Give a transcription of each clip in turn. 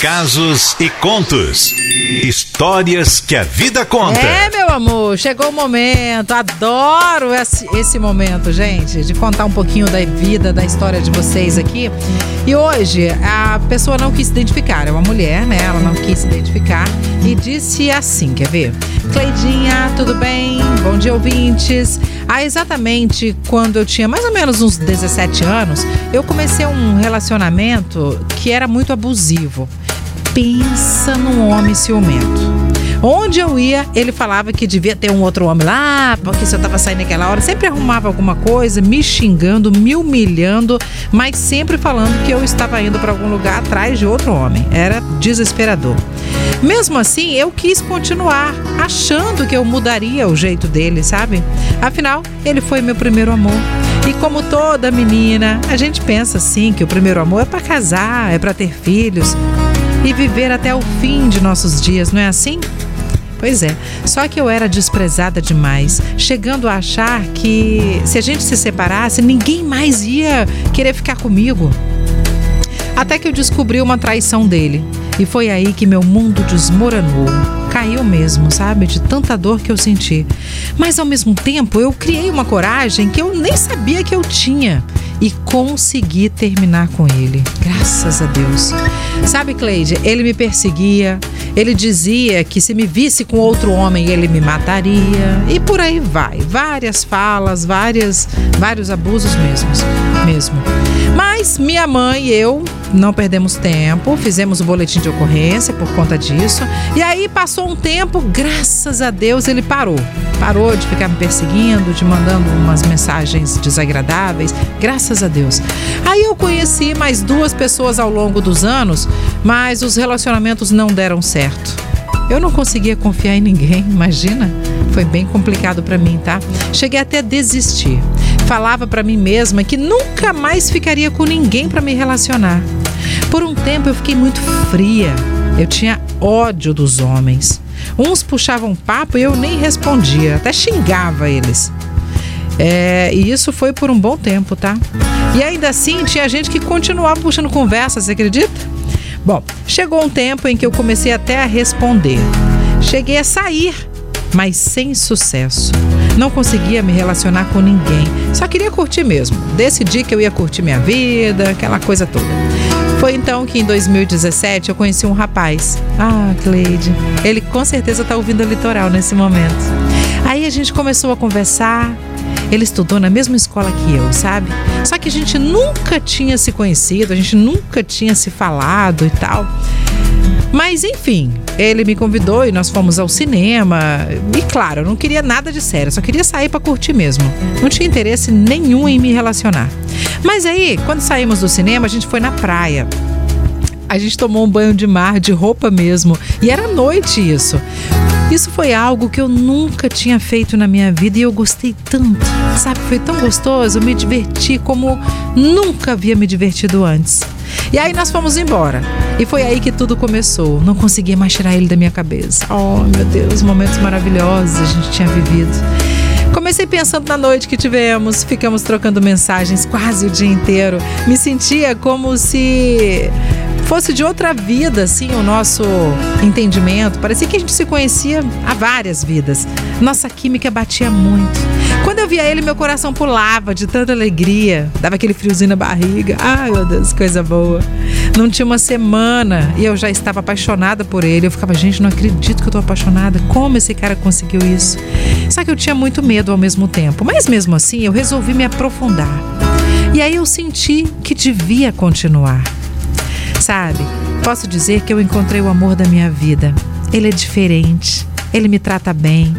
Casos e contos. Histórias que a vida conta. É, meu amor, chegou o momento. Adoro esse, esse, momento, gente, de contar um pouquinho da vida, da história de vocês aqui. E hoje a pessoa não quis se identificar, é uma mulher, né? Ela não quis se identificar e disse assim: quer ver? Cleidinha, tudo bem? Bom dia, ouvintes. Há exatamente quando eu tinha mais ou menos uns 17 anos, eu comecei um relacionamento que era muito abusivo pensa num homem ciumento. Onde eu ia, ele falava que devia ter um outro homem lá, porque se eu tava saindo naquela hora, sempre arrumava alguma coisa, me xingando, me humilhando, mas sempre falando que eu estava indo para algum lugar atrás de outro homem. Era desesperador. Mesmo assim, eu quis continuar, achando que eu mudaria o jeito dele, sabe? Afinal, ele foi meu primeiro amor. E como toda menina, a gente pensa assim que o primeiro amor é para casar, é para ter filhos e viver até o fim de nossos dias, não é assim? Pois é, só que eu era desprezada demais, chegando a achar que se a gente se separasse, ninguém mais ia querer ficar comigo. Até que eu descobri uma traição dele. E foi aí que meu mundo desmoronou. Caiu mesmo, sabe? De tanta dor que eu senti. Mas ao mesmo tempo, eu criei uma coragem que eu nem sabia que eu tinha e consegui terminar com ele. Graças a Deus. Sabe, Cleide, ele me perseguia, ele dizia que se me visse com outro homem ele me mataria e por aí vai. Várias falas, várias, vários abusos mesmos, mesmo. Mas minha mãe e eu não perdemos tempo, fizemos o boletim de ocorrência por conta disso. E aí passou um tempo, graças a Deus ele parou. Parou de ficar me perseguindo, de mandando umas mensagens desagradáveis, graças a Deus. Aí eu conheci mais duas pessoas ao longo dos anos, mas os relacionamentos não deram certo. Eu não conseguia confiar em ninguém, imagina? Foi bem complicado para mim, tá? Cheguei até a desistir. Falava para mim mesma que nunca mais ficaria com ninguém para me relacionar. Por um tempo eu fiquei muito fria. Eu tinha ódio dos homens. Uns puxavam papo e eu nem respondia, até xingava eles. É, e isso foi por um bom tempo, tá? E ainda assim tinha gente que continuava puxando conversa, você acredita? Bom, chegou um tempo em que eu comecei até a responder. Cheguei a sair, mas sem sucesso. Não conseguia me relacionar com ninguém. Só queria curtir mesmo. Decidi que eu ia curtir minha vida, aquela coisa toda. Foi então que em 2017 eu conheci um rapaz. Ah, Cleide. Ele com certeza está ouvindo o litoral nesse momento. Aí a gente começou a conversar. Ele estudou na mesma escola que eu, sabe? Só que a gente nunca tinha se conhecido, a gente nunca tinha se falado e tal. Mas enfim, ele me convidou e nós fomos ao cinema. E claro, eu não queria nada de sério, só queria sair para curtir mesmo. Não tinha interesse nenhum em me relacionar. Mas aí, quando saímos do cinema, a gente foi na praia. A gente tomou um banho de mar, de roupa mesmo. E era noite isso. Isso foi algo que eu nunca tinha feito na minha vida e eu gostei tanto. Sabe, foi tão gostoso, eu me diverti como nunca havia me divertido antes. E aí nós fomos embora. E foi aí que tudo começou. Não conseguia mais tirar ele da minha cabeça. Oh, meu Deus, momentos maravilhosos a gente tinha vivido. Comecei pensando na noite que tivemos, ficamos trocando mensagens quase o dia inteiro. Me sentia como se fosse de outra vida, assim, o nosso entendimento. Parecia que a gente se conhecia há várias vidas. Nossa química batia muito. Quando eu via ele, meu coração pulava de tanta alegria. Dava aquele friozinho na barriga. Ai, meu Deus, coisa boa. Não tinha uma semana e eu já estava apaixonada por ele. Eu ficava, gente, não acredito que eu tô apaixonada. Como esse cara conseguiu isso? Só que eu tinha muito medo ao mesmo tempo. Mas mesmo assim, eu resolvi me aprofundar. E aí eu senti que devia continuar. Sabe, posso dizer que eu encontrei o amor da minha vida. Ele é diferente, ele me trata bem,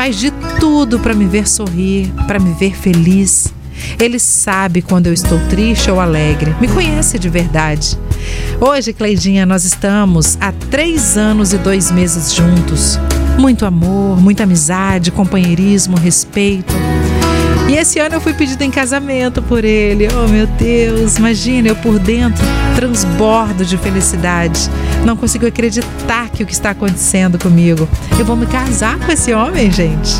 faz de tudo para me ver sorrir, para me ver feliz. Ele sabe quando eu estou triste ou alegre, me conhece de verdade. Hoje, Cleidinha, nós estamos há três anos e dois meses juntos. Muito amor, muita amizade, companheirismo, respeito. E esse ano eu fui pedida em casamento por ele. Oh, meu Deus, imagina, eu por dentro transbordo de felicidade. Não consigo acreditar que o que está acontecendo comigo. Eu vou me casar com esse homem, gente.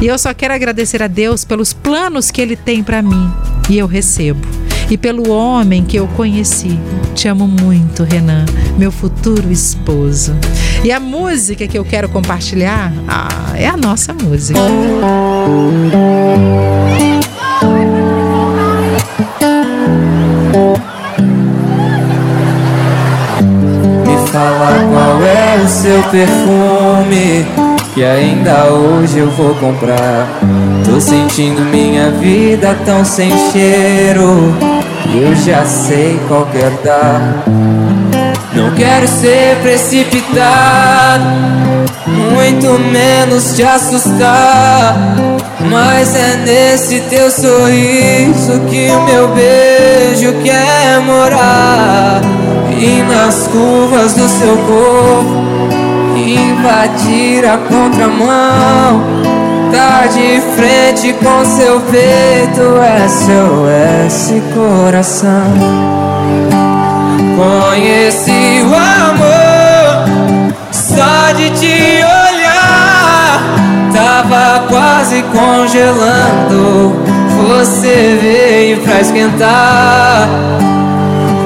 E eu só quero agradecer a Deus pelos planos que ele tem para mim. E eu recebo. E pelo homem que eu conheci. Te amo muito, Renan, meu futuro esposo. E a música que eu quero compartilhar ah, é a nossa música. Me fala qual é o seu perfume que ainda hoje eu vou comprar. Tô sentindo minha vida tão sem cheiro. Eu já sei qual quer dar. Não quero ser precipitado, muito menos te assustar. Mas é nesse teu sorriso que o meu beijo quer morar. E nas curvas do seu corpo, invadir a contramão. Tá de frente com seu peito, SOS coração. Conheci o amor só de te olhar. Tava quase congelando. Você veio pra esquentar.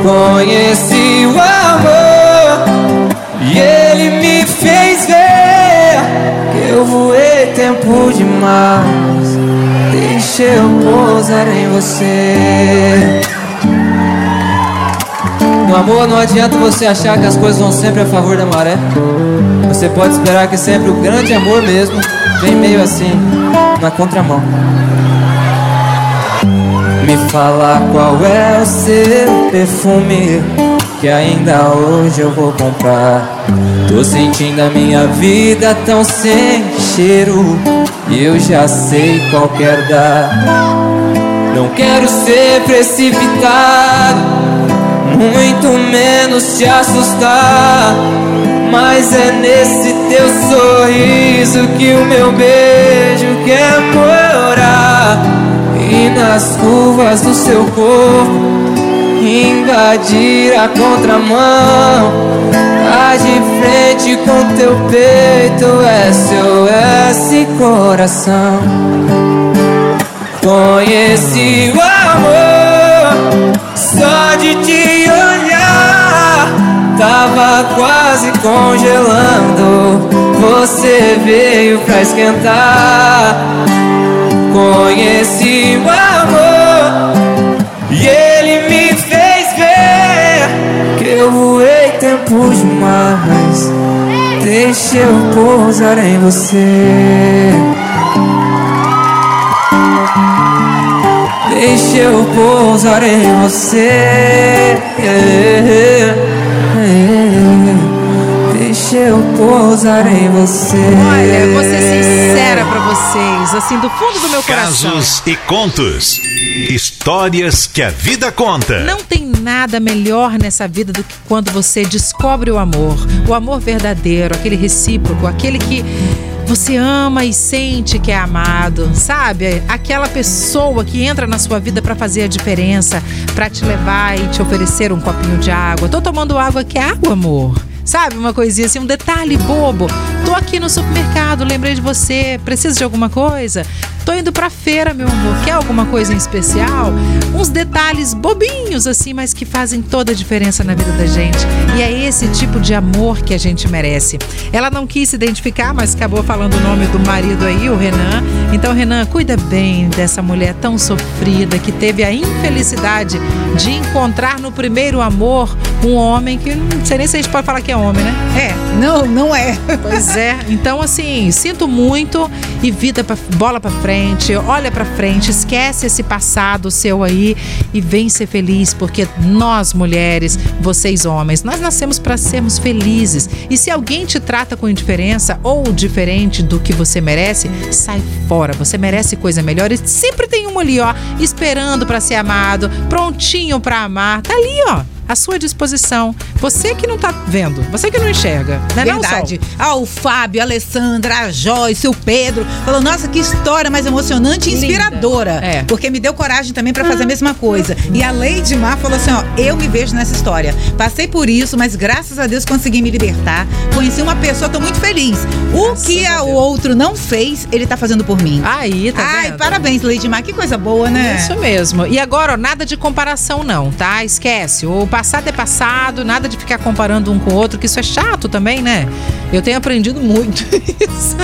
Conheci o amor tempo demais. Deixa eu pousar em você. No amor não adianta você achar que as coisas vão sempre a favor da maré. Você pode esperar que sempre o grande amor mesmo vem meio assim, na contramão. Me fala qual é o seu perfume que ainda hoje eu vou comprar. Tô sentindo a minha vida tão sem cheiro e eu já sei qual quer dar. Não quero ser precipitado muito menos te assustar. Mas é nesse teu sorriso que o meu beijo quer morar. E nas curvas do seu corpo invadir a contramão. Tá de frente com teu peito, SOS coração. Conheci o amor só de te olhar. Tava quase congelando. Você veio pra esquentar. Conheci o amor tempo demais. Deixa eu pousar em você. Deixa eu pousar em você. Deixa eu pousar em você. Olha, eu vou ser sincera pra vocês, assim, do fundo do meu coração. Casos e contos. Histórias que a vida conta. Não tem nada melhor nessa vida do que quando você descobre o amor. O amor verdadeiro, aquele recíproco, aquele que você ama e sente que é amado, sabe? Aquela pessoa que entra na sua vida para fazer a diferença, para te levar e te oferecer um copinho de água. Tô tomando água, que água, amor? Sabe, uma coisinha assim, um detalhe bobo. Tô aqui no supermercado, lembrei de você, precisa de alguma coisa? Tô indo pra feira, meu amor. Quer alguma coisa em especial? Uns detalhes bobinhos assim, mas que fazem toda a diferença na vida da gente. E é esse tipo de amor que a gente merece. Ela não quis se identificar, mas acabou falando o nome do marido aí, o Renan. Então, Renan, cuida bem dessa mulher tão sofrida que teve a infelicidade de encontrar no primeiro amor um homem que não sei nem se a gente pode falar que é homem, né? É, não, não é. Pois é. Então, assim, sinto muito e vida pra, bola pra frente, olha pra frente, esquece esse passado seu aí e vem ser feliz, porque nós mulheres, vocês homens, nós nascemos para sermos felizes. E se alguém te trata com indiferença ou diferente do que você merece, sai fora. Você merece coisa melhor e sempre tem um ali, ó, esperando para ser amado, prontinho para amar. Tá ali, ó à sua disposição. Você que não tá vendo, você que não enxerga, né? não, Verdade. Ah, o Fábio, a Alessandra, a Joyce, o Pedro. Falou, nossa, que história mais emocionante e inspiradora. É. Porque me deu coragem também pra fazer a mesma coisa. E a Lady Mar falou assim, ó, eu me vejo nessa história. Passei por isso, mas graças a Deus consegui me libertar. Conheci uma pessoa, tô muito feliz. O que a o outro não fez, ele tá fazendo por mim. Aí, tá Ai, vendo? parabéns, Lady Mar. Que coisa boa, né? Isso mesmo. E agora, ó, nada de comparação não, tá? Esquece. O passado é passado, nada de ficar comparando um com o outro, que isso é chato também, né? Eu tenho aprendido muito isso.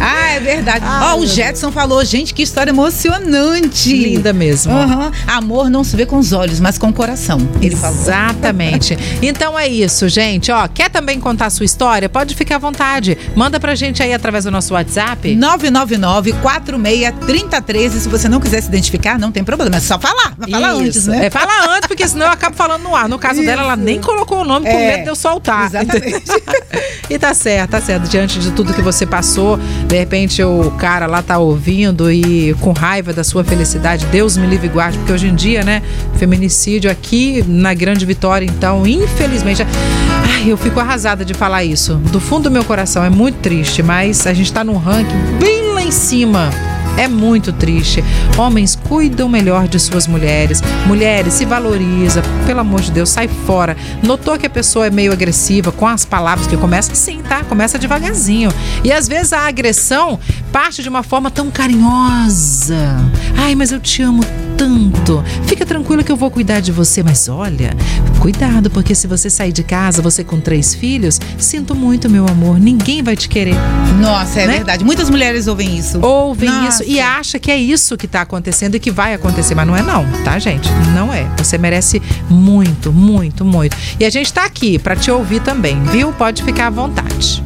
Ah, é verdade. Ai, Ó, o meu Jetson falou, gente, que história emocionante. Linda mesmo. Aham. Amor não se vê com os olhos, mas com o coração. Ele falou. Exatamente. Então é isso, gente. Ó, quer também contar a sua história? Pode ficar à vontade. Manda pra gente aí através do nosso WhatsApp. 999-46-3013. Se você não quiser se identificar, não tem problema. É só falar. Vai falar antes, né? É, fala antes, porque senão eu acabo falando no ar. No caso dela, ela nem colocou o nome com É. medo de eu soltar. Exatamente. E tá certo, tá certo. Diante de tudo que você passou, de repente o cara lá tá ouvindo e com raiva da sua felicidade, Deus me livre e guarde, porque hoje em dia, né, feminicídio aqui na Grande Vitória, então, infelizmente. Ai, eu fico arrasada de falar isso. Do fundo do meu coração, é muito triste, mas a gente tá num ranking bem em cima. É muito triste. Homens, cuidam melhor de suas mulheres. Mulheres, se valoriza. Pelo amor de Deus, sai fora. Notou que a pessoa é meio agressiva com as palavras, que começa assim, tá? Começa devagarzinho. E às vezes a agressão parte de uma forma tão carinhosa. Ai, mas eu te amo tanto. Fica tranquila que eu vou cuidar de você, mas olha, cuidado, porque se você sair de casa, você com três filhos, sinto muito, meu amor, ninguém vai te querer. Nossa, é Né? verdade. Muitas mulheres ouvem isso. Ouvem Nossa. isso e acha que é isso que tá acontecendo e que vai acontecer, mas não é não, tá, gente? Não é. Você merece muito, muito, muito. E a gente tá aqui pra te ouvir também, viu? Pode ficar à vontade.